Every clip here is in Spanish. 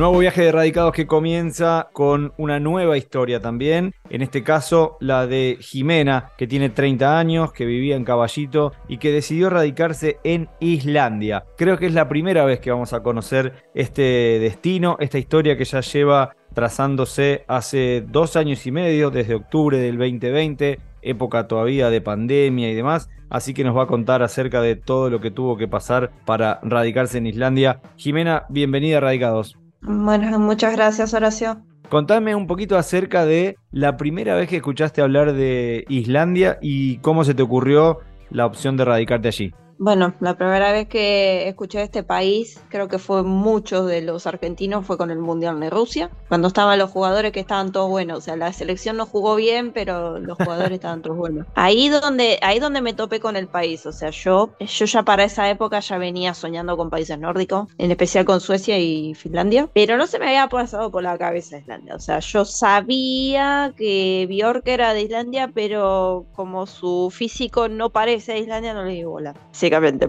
Nuevo viaje de radicados que comienza con una nueva historia también. En este caso, la de Jimena, que tiene 30 años, que vivía en Caballito y que decidió radicarse en Islandia. Creo que es la primera vez que vamos a conocer este destino, esta historia que ya lleva trazándose hace dos años y medio, desde octubre del 2020, época todavía de pandemia y demás. Así que nos va a contar acerca de todo lo que tuvo que pasar para radicarse en Islandia. Jimena, bienvenida a Radicados. Bueno, muchas gracias, Horacio. Contame un poquito acerca de la primera vez que escuchaste hablar de Islandia y cómo se te ocurrió la opción de radicarte allí. Bueno, la primera vez que escuché este país, creo que fue muchos de los argentinos, fue con el Mundial de Rusia, cuando estaban los jugadores que estaban todos buenos, o sea, la selección no jugó bien, pero los jugadores estaban todos buenos. Ahí donde, ahí donde me topé con el país, o sea, yo, yo ya para esa época ya venía soñando con países nórdicos, en especial con Suecia y Finlandia, pero no se me había pasado por la cabeza Islandia, o sea, yo sabía que Bjork era de Islandia, pero como su físico no parece de Islandia, no le di bola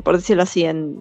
por decirlo así, en,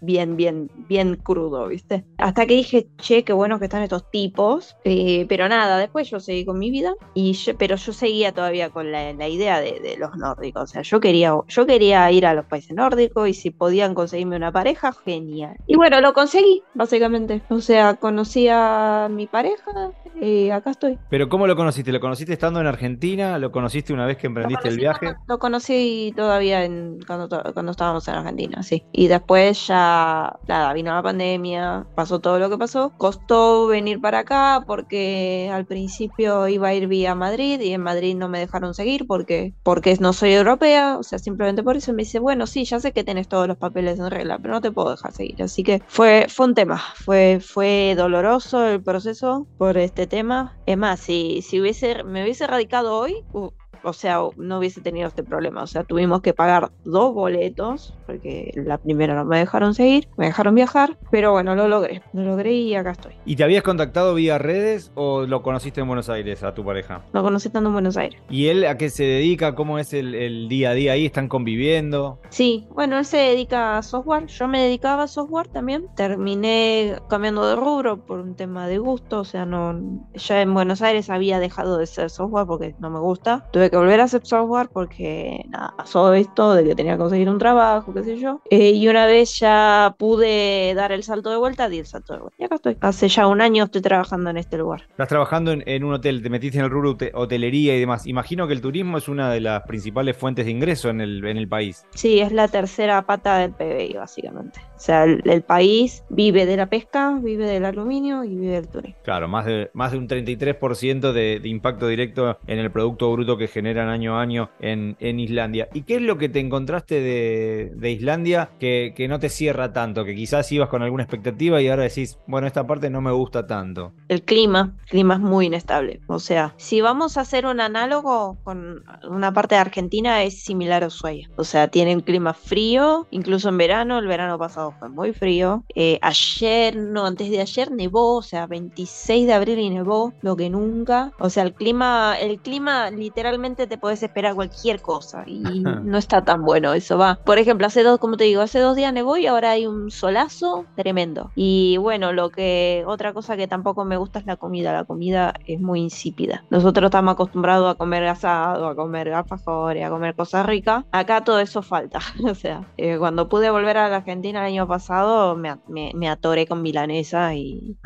bien, bien, bien crudo, ¿viste? Hasta que dije, che, qué bueno que están estos tipos, eh, pero nada, después yo seguí con mi vida, y pero yo seguía todavía con la, idea de, los nórdicos, o sea, yo quería, yo quería ir a los países nórdicos y si podían conseguirme una pareja, genial. Y bueno, lo conseguí, básicamente, o sea, conocí a mi pareja, y acá estoy. Pero ¿cómo lo conociste? ¿Lo conociste estando en Argentina? ¿Lo conociste una vez que emprendiste el viaje? Lo conocí todavía en, cuando, cuando estaba en Argentina, sí. Y después ya, nada, vino la pandemia, pasó todo lo que pasó. Costó venir para acá porque al principio iba a ir vía Madrid y en Madrid no me dejaron seguir porque, porque no soy europea, o sea, simplemente por eso me dice, bueno, sí, ya sé que tenés todos los papeles en regla, pero no te puedo dejar seguir. Así que fue, fue un tema, fue, fue doloroso el proceso por este tema. Es más, si, si hubiese, me hubiese radicado hoy, uh, o sea, no hubiese tenido este problema. O sea, tuvimos que pagar dos boletos, porque la primera no me dejaron seguir, me dejaron viajar, pero bueno, lo logré, lo logré y acá estoy. ¿Y te habías contactado vía redes o lo conociste en Buenos Aires a tu pareja? Lo conocí estando en Buenos Aires. ¿Y él a qué se dedica? ¿Cómo es el, día a día ahí? ¿Están conviviendo? Sí, bueno, él se dedica a software, yo me dedicaba a software también. Terminé cambiando de rubro por un tema de gusto, o sea, no ya en Buenos Aires había dejado de ser software porque no me gusta. Tuve que volver a hacer software porque nada, pasó esto de que tenía que conseguir un trabajo, qué sé yo. Eh, y una vez ya pude dar el salto de vuelta, di el salto de vuelta. Y acá estoy. Hace ya un año estoy trabajando en este lugar. Estás trabajando en, un hotel, te metiste en el rubro hotelería y demás. Imagino que el turismo es una de las principales fuentes de ingreso en el, en el país. Sí, es la tercera pata del PBI, básicamente. O sea, el, país vive de la pesca, vive del aluminio y vive del turismo. Claro, más de, más de un 33% de, de impacto directo en el Producto Bruto que generan año a año en, en Islandia. ¿Y qué es lo que te encontraste de, de Islandia que, que, no te cierra tanto? Que quizás ibas con alguna expectativa y ahora decís, bueno, esta parte no me gusta tanto. El clima, el clima es muy inestable. O sea, si vamos a hacer un análogo con una parte de Argentina, es similar a Ushuaia. O sea, tiene un clima frío, incluso en verano, el verano pasado fue muy frío. Eh, ayer, no, antes de ayer nevó, o sea, 26 de abril y nevó, lo que nunca. O sea, el clima, el clima literalmente te puedes esperar cualquier cosa y no está tan bueno, eso va. Por ejemplo, hace dos, como te digo, hace dos días nevó y ahora hay un solazo tremendo. Y bueno, lo que, otra cosa que tampoco me gusta es la comida, la comida es muy insípida. Nosotros estamos acostumbrados a comer asado, a comer alfajores, a comer cosas ricas. Acá todo eso falta. o sea, eh, cuando pude volver a la Argentina el año pasado me, me, atoré con milanesa y,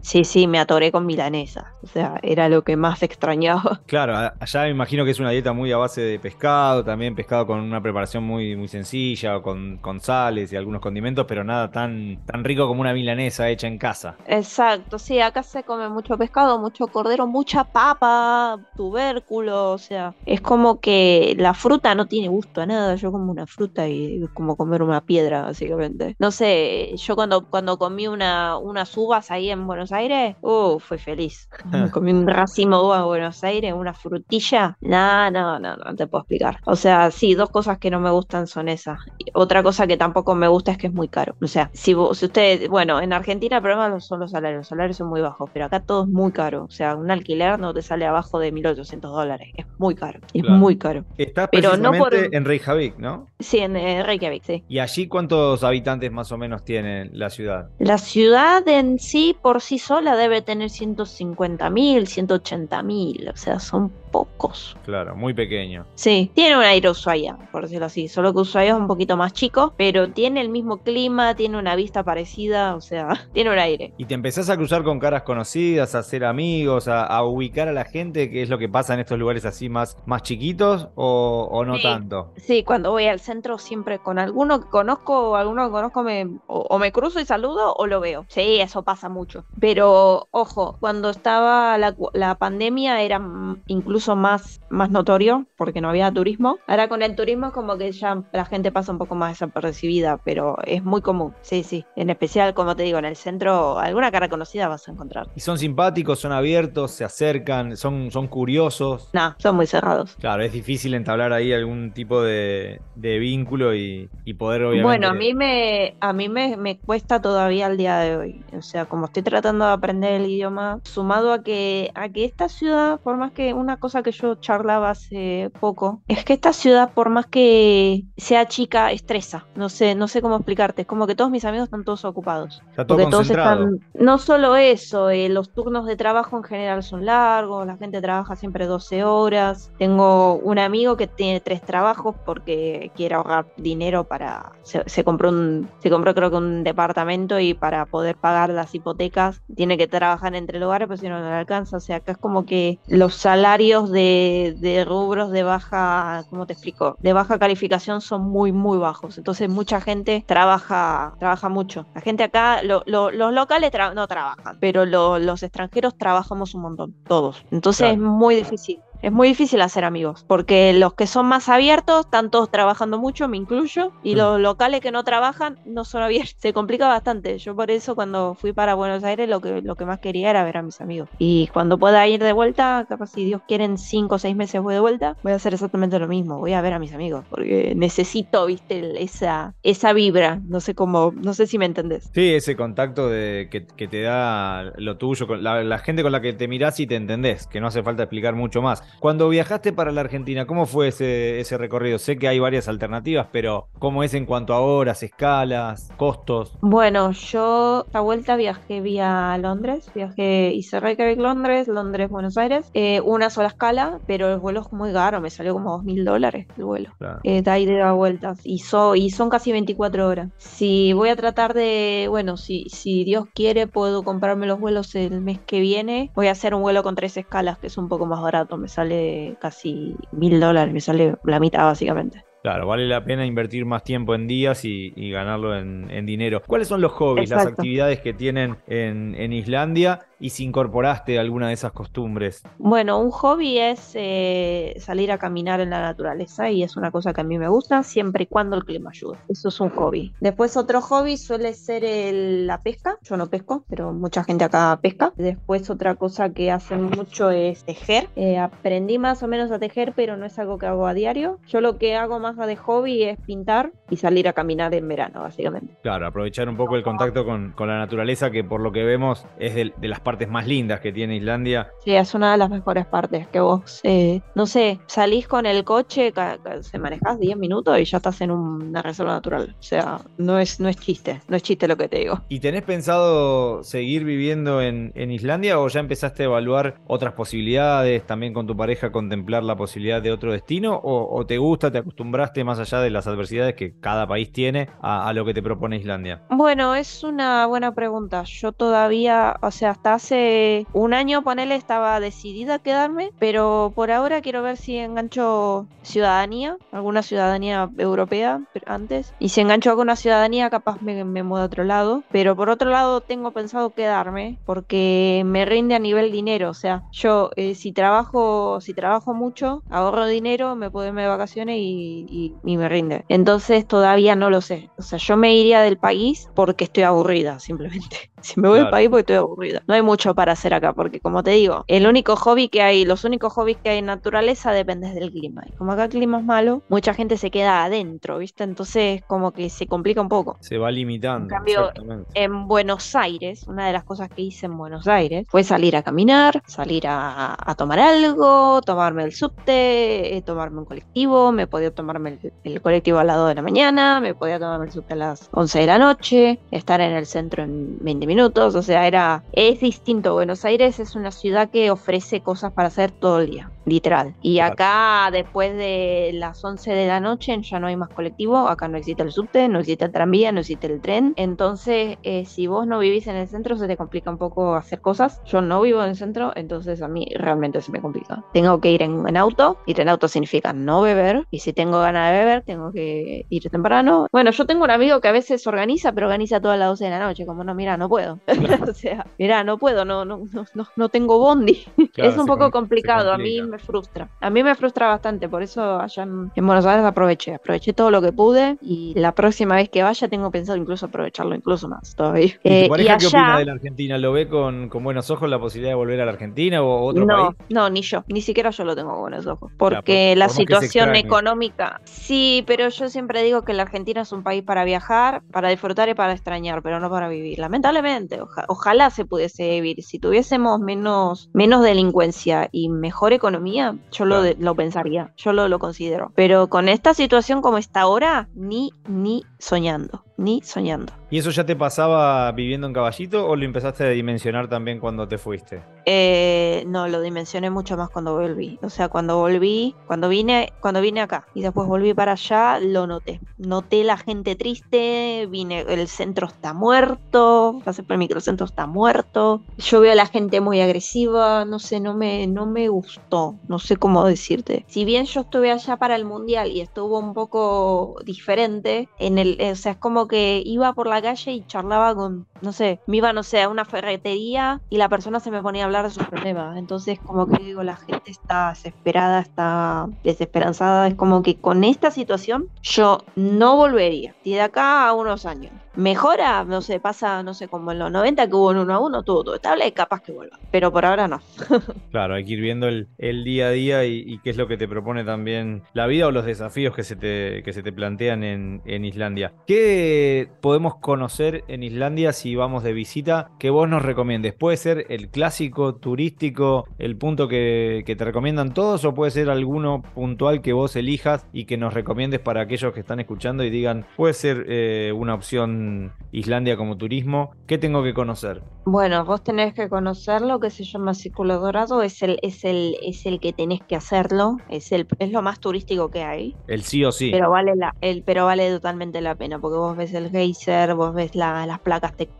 sí, sí, me atoré con milanesa. O sea, era lo que más extrañaba. Claro, allá me imagino que es una dieta muy a base de pescado, también pescado con una preparación muy, muy sencilla, con, con sales y algunos condimentos, pero nada tan, tan rico como una milanesa hecha en casa. Exacto, sí, acá se come mucho pescado, mucho cordero, mucha papa, tubérculo, o sea, es como que la fruta no tiene gusto a nada, yo como una fruta y es como comer una piedra, básicamente. No sé, yo cuando, cuando comí una, unas uvas ahí en Buenos Aires, uh, fui feliz. comí un racimo de uvas en Buenos Aires, una frutilla, no, no, no, no te puedo explicar. O sea, sí, dos cosas que no me gustan son esas. otra cosa que tampoco me gusta es que es muy caro. O sea, si, vos, si usted, bueno, en Argentina el problema son los salarios, los salarios son muy bajos, pero acá todo es muy caro. O sea, un alquiler no te sale abajo de 1.800 dólares, es muy caro, es muy caro. Estás pero no por... en Reykjavik, ¿no? Sí, en eh, Reykjavik, sí. ¿Y allí cuántos habitantes más o menos tiene la ciudad? La ciudad en sí, por sí sola, debe tener 150 mil, 180 mil, o sea, son pocos. Claro, muy pequeño. Sí, tiene un aire Ushuaia, por decirlo así, solo que Ushuaia es un poquito más chico, pero tiene el mismo clima, tiene una vista parecida, o sea, tiene un aire. Y te empezás a cruzar con caras conocidas, a hacer amigos, a, ubicar a la gente, que es lo que pasa en estos lugares así más, más chiquitos o, no tanto. Sí, cuando voy al centro siempre con alguno que conozco, o alguno que conozco me, o, me cruzo y saludo o lo veo. Sí, eso pasa mucho. Pero ojo, cuando estaba la, la pandemia era incluso más, más notorio porque no había turismo. Ahora con el turismo como que ya la gente pasa un poco más desapercibida, pero es muy común, sí, sí. En especial, como te digo, en el centro alguna cara conocida vas a encontrar. ¿Y son simpáticos, son abiertos, se acercan, son, son curiosos? No, son muy cerrados. Claro, es difícil entablar ahí algún tipo de, de vínculo y, y, poder obviamente... Bueno, a mí, me, a mí me, me cuesta todavía al día de hoy. O sea, como estoy tratando de aprender el idioma, sumado a que, a que esta ciudad, por más que una cosa que yo charlaba hace poco, es que esta ciudad, por más que sea chica, estresa. No sé, no sé cómo explicarte. Es como que todos mis amigos están todos ocupados. Está todo porque todos están. No solo eso, eh, los turnos de trabajo en general son largos, la gente trabaja siempre 12 horas. Tengo un amigo que tiene tres trabajos porque quiere ahorrar dinero para. Se, compró un. Se compró creo que un departamento y para poder pagar las hipotecas tiene que trabajar entre lugares, pero si no, no le alcanza. O sea, acá es como que los salarios de, rubros de baja, ¿cómo te explico? De baja calificación son muy, muy bajos. Entonces mucha gente trabaja, trabaja mucho. La gente acá, los locales no trabajan, pero los extranjeros trabajamos un montón, todos. Entonces es muy difícil. Es muy difícil hacer amigos, porque los que son más abiertos están todos trabajando mucho, me incluyo, y mm. los locales que no trabajan no son abiertos. Se complica bastante. Yo por eso cuando fui para Buenos Aires lo que, lo que más quería era ver a mis amigos. Y cuando pueda ir de vuelta, capaz si Dios quiere en cinco o seis meses voy de vuelta, voy a hacer exactamente lo mismo. Voy a ver a mis amigos, porque necesito, viste, esa, esa vibra. No sé cómo, no sé si me entendés. Sí, ese contacto de, que, te da lo tuyo, con la, la gente con la que te mirás y te entendés, que no hace falta explicar mucho más. Cuando viajaste para la Argentina, ¿cómo fue ese, ese recorrido? Sé que hay varias alternativas, pero ¿cómo es en cuanto a horas, escalas, costos? Bueno, yo esta vuelta viajé vía Londres, viajé, hice Reykjavik, Londres, Londres, Buenos Aires, eh, una sola escala, pero el vuelo es muy caro, me salió como dos mil dólares el vuelo. Eh, de ahí de da vueltas y, y son casi 24 horas. Si voy a tratar de, bueno, si, si Dios quiere, puedo comprarme los vuelos el mes que viene. Voy a hacer un vuelo con tres escalas, que es un poco más barato, me sale casi mil dólares, me sale la mitad básicamente. Claro, vale la pena invertir más tiempo en días y, ganarlo en, dinero. ¿Cuáles son los hobbies, las actividades que tienen en, en Islandia y si incorporaste alguna de esas costumbres? Bueno, un hobby es eh, salir a caminar en la naturaleza y es una cosa que a mí me gusta siempre y cuando el clima ayude. Eso es un hobby. Después otro hobby suele ser la pesca. Yo no pesco, pero mucha gente acá pesca. Después otra cosa que hacen mucho es tejer. Eh, aprendí más o menos a tejer, pero no es algo que hago a diario. Yo lo que hago más de hobby es pintar y salir a caminar en verano, básicamente. Claro, aprovechar un poco el contacto con, la naturaleza que por lo que vemos es de, de las partes más lindas que tiene Islandia. Sí, es una de las mejores partes que vos, eh, no sé, salís con el coche, se manejás 10 minutos y ya estás en una reserva natural. O sea, no es, no es chiste, no es chiste lo que te digo. ¿Y tenés pensado seguir viviendo en, Islandia o ya empezaste a evaluar otras posibilidades, también con tu pareja contemplar la posibilidad de otro destino? ¿O, te gusta, te acostumbraste más allá de las adversidades que cada país tiene a, a lo que te propone Islandia? Bueno, es una buena pregunta. Yo todavía, o sea, hasta hace un año, ponele, estaba decidida a quedarme, pero por ahora quiero ver si engancho ciudadanía, alguna ciudadanía europea antes, y si engancho alguna ciudadanía, capaz me, me mudo a otro lado, pero por otro lado tengo pensado quedarme porque me rinde a nivel dinero, o sea, yo eh, si trabajo, si trabajo mucho, ahorro dinero, me puedo irme de vacaciones y, y me rinde. Entonces todavía no lo sé, o sea, yo me iría del país porque estoy aburrida, simplemente. Si me voy del país porque estoy aburrida. No hay mucho para hacer acá, porque como te digo, el único hobby que hay, los únicos hobbies que hay en naturaleza depende del clima. Y como acá el clima es malo, mucha gente se queda adentro, ¿viste? Entonces como que se complica un poco. Se va limitando. En cambio, en Buenos Aires, una de las cosas que hice en Buenos Aires fue salir a caminar, salir a, tomar algo, tomarme el subte, eh, tomarme un colectivo, me podía tomarme el, el colectivo a las 2 de la mañana, me podía tomarme el subte a las 11 de la noche, estar en el centro en 20 minutos, o sea, era es distinto. Buenos Aires es una ciudad que ofrece cosas para hacer todo el día, literal. Y acá, después de las 11 de la noche, ya no hay más colectivo, acá no existe el subte, no existe el tranvía, no existe el tren. Entonces, eh, si vos no vivís en el centro, se te complica un poco hacer cosas. Yo no vivo en el centro, entonces a mí realmente se me complica. Tengo que ir en, en auto, ir en auto significa no beber, y si tengo ganas de beber, tengo que ir temprano. Bueno, yo tengo un amigo que a veces organiza, pero organiza todas las 12 de la noche, como no, mira, no puedo. o sea, mira, no puedo, no, no, no, no tengo bondi. es un poco complicado, a mí me frustra. A mí me frustra bastante, por eso allá en, Buenos Aires aproveché, aproveché todo lo que pude y la próxima vez que vaya tengo pensado incluso aprovecharlo incluso más todavía. ¿Y tu eh, pareja qué opina de la Argentina? ¿Lo ve con, con, buenos ojos la posibilidad de volver a la Argentina o otro no, No, ni yo, ni siquiera yo lo tengo con buenos ojos, porque la situación económica, sí, pero yo siempre digo que la Argentina es un país para viajar, para disfrutar y para extrañar, pero no para vivir. Lamentablemente, ojalá se pudiese Si tuviésemos menos, menos delincuencia y mejor economía, yo lo, lo pensaría, yo lo, lo considero. Pero con esta situación como está ahora, ni, ni soñando ni soñando. ¿Y eso ya te pasaba viviendo en Caballito o lo empezaste a dimensionar también cuando te fuiste? Eh, no, lo dimensioné mucho más cuando volví. O sea, cuando volví, cuando vine, cuando vine acá y después volví para allá, lo noté. Noté la gente triste, vine, el centro está muerto, pasé por el microcentro está muerto. Yo veo a la gente muy agresiva, no sé, no me, no me gustó, no sé cómo decirte. Si bien yo estuve allá para el mundial y estuvo un poco diferente, en el, o sea, es como que iba por la calle y charlaba con, no sé, me iba, no sé, a una ferretería y la persona se me ponía a hablar de sus problemas. Entonces, como que digo, la gente está desesperada, está desesperanzada. Es como que con esta situación yo no volvería. Y de acá a unos años mejora, no sé, pasa, no sé, como en los 90 que hubo un 1 a 1, todo, todo estable, capaz que vuelva. Pero por ahora no. claro, hay que ir viendo el, día a día y, qué es lo que te propone también la vida o los desafíos que se te, que se te plantean en, en Islandia. ¿Qué podemos conocer en Islandia si vamos de visita que vos nos recomiendes? ¿Puede ser el clásico turístico, el punto que, te recomiendan todos o puede ser alguno puntual que vos elijas y que nos recomiendes para aquellos que están escuchando y digan, puede ser eh, una opción Islandia como turismo? ¿Qué tengo que conocer? Bueno, vos tenés que conocer lo que se llama Círculo Dorado, es el, es el, es el que tenés que hacerlo, es el, es lo más turístico que hay. El sí o sí. Pero vale la, el, pero vale totalmente la pena, porque vos ves el geyser, vos ves las placas tectónicas,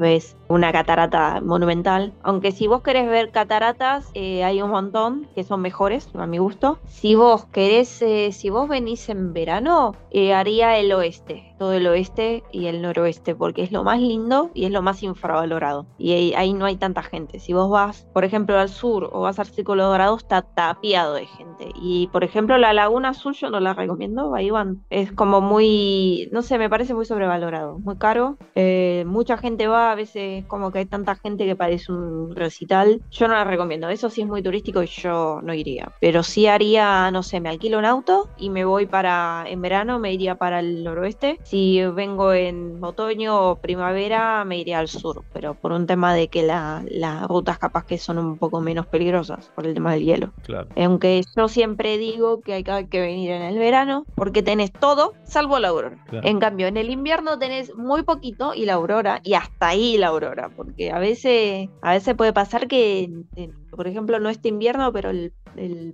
ves una catarata monumental. Aunque si vos querés ver cataratas, eh, hay un montón que son mejores, a mi gusto. Si vos querés, eh, si vos venís en verano, eh, haría el oeste, todo el oeste y el noroeste, porque es lo más lindo y es lo más infravalorado. Y ahí, no hay tanta gente. Si vos vas, por ejemplo, al sur o vas al Círculo Dorado, está tapiado de gente. Y, por ejemplo, la Laguna Azul yo no la recomiendo, ahí van. Es como muy, no sé, me parece muy sobrevalorado, muy caro. mucha gente va, a veces como que hay tanta gente que parece un recital. Yo no la recomiendo. Eso sí es muy turístico y yo no iría. Pero sí haría, no sé, me alquilo un auto y me voy para, en verano me iría para el noroeste. Si vengo en otoño o primavera, me iría al sur. Pero por un tema de que las rutas capaz que son un poco menos peligrosas por el tema del hielo. Claro. Aunque yo siempre digo que hay que venir en el verano porque tenés todo salvo la aurora. En cambio, en el invierno tenés muy poquito y la aurora, y hasta ahí la aurora porque a veces, a veces puede pasar que, por ejemplo, no este invierno, pero el,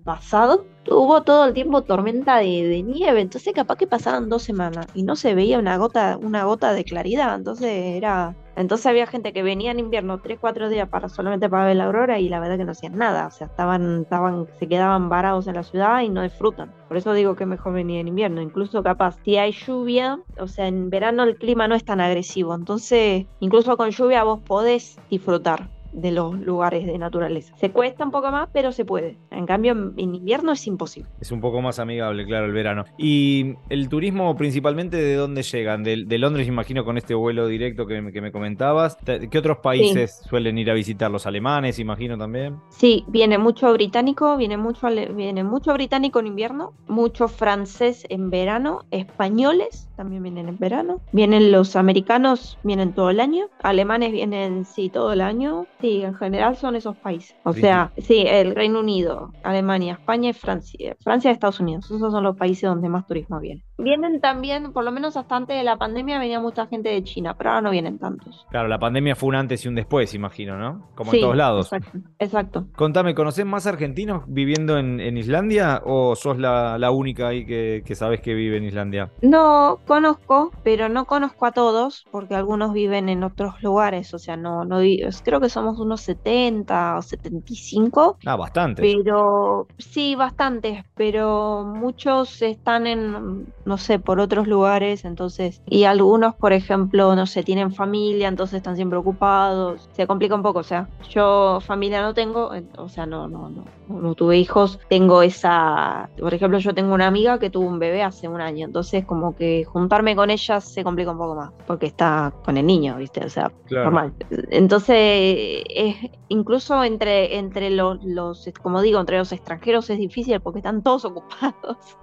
pasado hubo todo el tiempo tormenta de, nieve, entonces capaz que pasaban dos semanas y no se veía una gota, una gota de claridad, entonces era entonces había gente que venía en invierno tres, cuatro días para solamente para ver la aurora y la verdad que no hacían nada. O sea, estaban, estaban, se quedaban varados en la ciudad y no disfrutan. Por eso digo que mejor venir en invierno. Incluso capaz, si hay lluvia, o sea, en verano el clima no es tan agresivo. Entonces, incluso con lluvia vos podés disfrutar de los lugares de naturaleza. Se cuesta un poco más, pero se puede. En cambio, en invierno es imposible. Es un poco más amigable, claro, el verano. ¿Y el turismo principalmente de dónde llegan? De, Londres, imagino, con este vuelo directo que, me comentabas. ¿Qué otros países suelen ir a visitar? ¿Los alemanes, imagino también? Sí, viene mucho británico, viene mucho, viene mucho británico en invierno, mucho francés en verano, españoles también vienen en verano, vienen los americanos, vienen todo el año, alemanes vienen, sí, todo el año, sí, en general son esos países. O sea, sí, el Reino Unido, Alemania, España y Francia, Francia y Estados Unidos, esos son los países donde más turismo viene. Vienen también, por lo menos hasta antes de la pandemia, venía mucha gente de China, pero ahora no vienen tantos. Claro, la pandemia fue un antes y un después, imagino, ¿no? Como en todos lados. Exacto, exacto. Contame, ¿conocés más argentinos viviendo en, Islandia o sos la, única ahí que, que sabes que vive en Islandia? No, conozco, pero no conozco a todos, porque algunos viven en otros lugares, o sea, no, no creo que somos unos 70 o 75. Ah, bastante. Pero sí, bastantes, pero muchos están en, no sé, por otros lugares, entonces, y algunos, por ejemplo, no sé, tienen familia, entonces están siempre ocupados, se complica un poco, o sea, yo familia no tengo, o sea, no, no, no, no tuve hijos, tengo esa, por ejemplo, yo tengo una amiga que tuvo un bebé hace un año, entonces como que juntarme con ella se complica un poco más, porque está con el niño, ¿viste? O sea, normal. Entonces, es, incluso entre, entre los, los, como digo, entre los extranjeros es difícil porque están todos ocupados.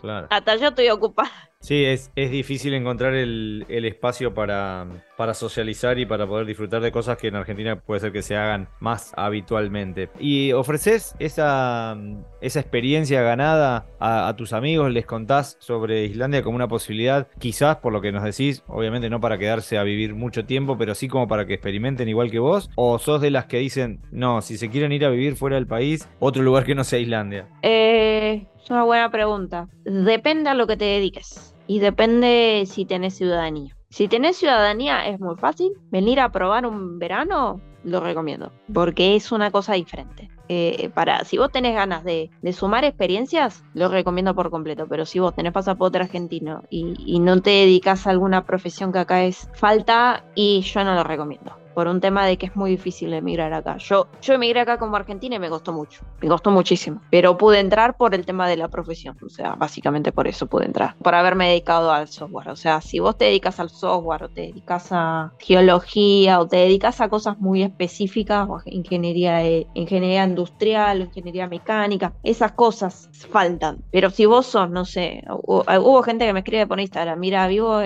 Claro. Hasta yo estoy ocupada. Sí, es, es difícil encontrar el, espacio para, para, socializar y para poder disfrutar de cosas que en Argentina puede ser que se hagan más habitualmente. ¿Y ofreces esa, esa experiencia ganada a, tus amigos? ¿Les contás sobre Islandia como una posibilidad? Quizás, por lo que nos decís, obviamente no para quedarse a vivir mucho tiempo, pero sí como para que experimenten igual que vos. ¿O sos de las que dicen, no, si se quieren ir a vivir fuera del país, otro lugar que no sea Islandia? Eh, es una buena pregunta. Depende a lo que te dediques y depende si tenés ciudadanía. Si tenés ciudadanía es muy fácil. Venir a probar un verano lo recomiendo porque es una cosa diferente. Eh, para si vos tenés ganas de, sumar experiencias, lo recomiendo por completo. Pero si vos tenés pasaporte argentino y, y no te dedicas a alguna profesión que acá es falta, y yo no lo recomiendo por un tema de que es muy difícil emigrar acá. Yo, yo emigré acá como argentina y me costó mucho, me costó muchísimo, pero pude entrar por el tema de la profesión, o sea, básicamente por eso pude entrar, por haberme dedicado al software, o sea, si vos te dedicas al software o te dedicas a geología o te dedicas a cosas muy específicas, o ingeniería, ingeniería industrial, ingeniería mecánica, esas cosas faltan, pero si vos sos, no sé, hubo, gente que me escribe por Instagram, mira, vivo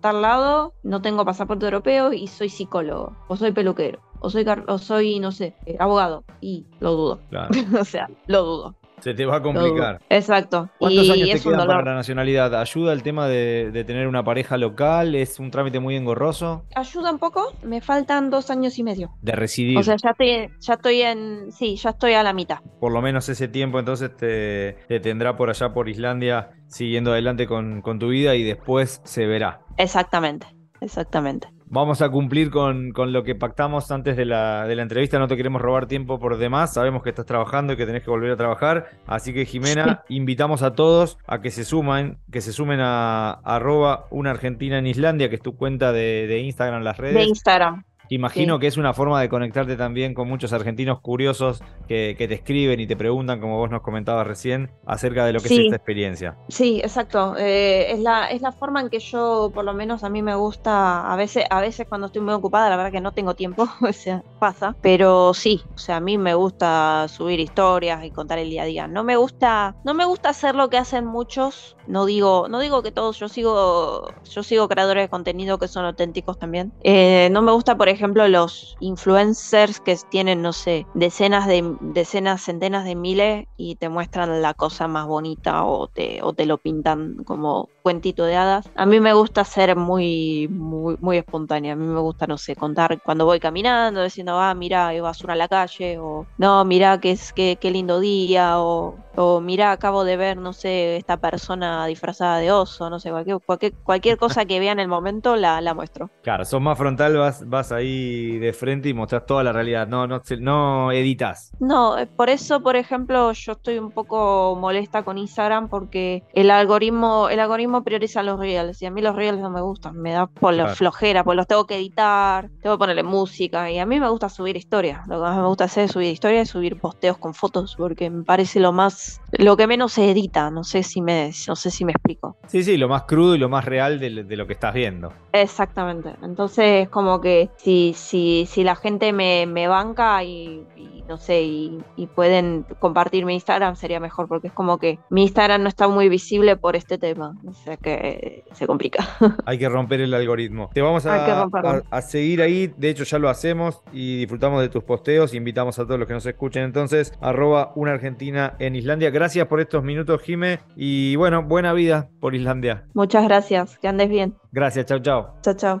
tal lado, no tengo pasaporte europeo y soy psicólogo, o soy peluquero, o soy, o soy no sé, eh, abogado, y lo dudo. o sea, lo dudo. Se te va a complicar. Exacto. ¿Cuántos años te quedan para la nacionalidad? ¿Ayuda el tema de, tener una pareja local? ¿Es un trámite muy engorroso? Ayuda un poco. Me faltan dos años y medio. De residir. O sea, ya estoy, ya estoy en. Sí, ya estoy a la mitad. Por lo menos ese tiempo entonces te, tendrá por allá por Islandia siguiendo adelante con, con tu vida y después se verá. Exactamente, exactamente. Vamos a cumplir con, lo que pactamos antes de la, de la, entrevista. No te queremos robar tiempo por demás. Sabemos que estás trabajando y que tenés que volver a trabajar. Así que, Jimena, invitamos a todos a que se sumen, que se sumen a, arroba una Argentina en Islandia, que es tu cuenta de, de Instagram, las redes. De Instagram. Imagino que es una forma de conectarte también con muchos argentinos curiosos que, te escriben y te preguntan, como vos nos comentabas recién, acerca de lo que es esta experiencia. Sí, exacto. Eh, es, la, es la forma en que yo, por lo menos a mí me gusta, a veces, a veces cuando estoy muy ocupada, la verdad que no tengo tiempo, o sea, pasa, pero sí, o sea, a mí me gusta subir historias y contar el día a día. No me gusta, no me gusta hacer lo que hacen muchos, no digo, no digo que todos, yo sigo, yo sigo creadores de contenido que son auténticos también. Eh, no me gusta, por ejemplo, los influencers que tienen, no sé, decenas de decenas, centenas de miles y te muestran la cosa más bonita o te, o te lo pintan como cuentito de hadas. A mí me gusta ser muy, muy, muy espontánea. A mí me gusta, no sé, contar cuando voy caminando, diciendo, ah, mira, basura en la calle, o no, mira, qué, qué lindo día, o, o mira, acabo de ver, no sé, esta persona disfrazada de oso, no sé, cualquier, cualquier, cualquier cosa que vea en el momento la, la muestro. Claro, sos más frontal, vas, vas ahí de frente y mostrás toda la realidad, no, no, no editas. No, eh, por eso, por ejemplo, yo estoy un poco molesta con Instagram porque el algoritmo, el algoritmo prioriza los reels y a mí los reels no me gustan, me da por la flojera, pues los tengo que editar, tengo que ponerle música y a mí me gusta subir historias, lo que más me gusta hacer es subir historias y subir posteos con fotos porque me parece lo más, lo que menos se edita, no sé si me, no sé si me explico. Sí, sí, lo más crudo y lo más real de, lo que estás viendo. Exactamente, entonces como que si, si, si la gente me, me banca y no sé, y, pueden compartir mi Instagram, sería mejor, porque es como que mi Instagram no está muy visible por este tema, o sea que se complica. Hay que romper el algoritmo. Te vamos a, a, seguir ahí, de hecho ya lo hacemos y disfrutamos de tus posteos, invitamos a todos los que nos escuchen entonces, arroba una Argentina en Islandia. Gracias por estos minutos, Jime, y bueno, buena vida por Islandia. Muchas gracias, que andes bien. Gracias, chao, chao. Chao, chao.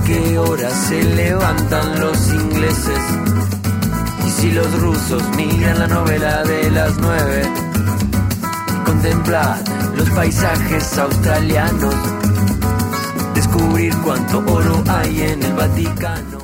qué hora se levantan los ingleses. Y si los rusos miran la novela de las nueve, contemplar los paisajes australianos, descubrir cuánto oro hay en el Vaticano.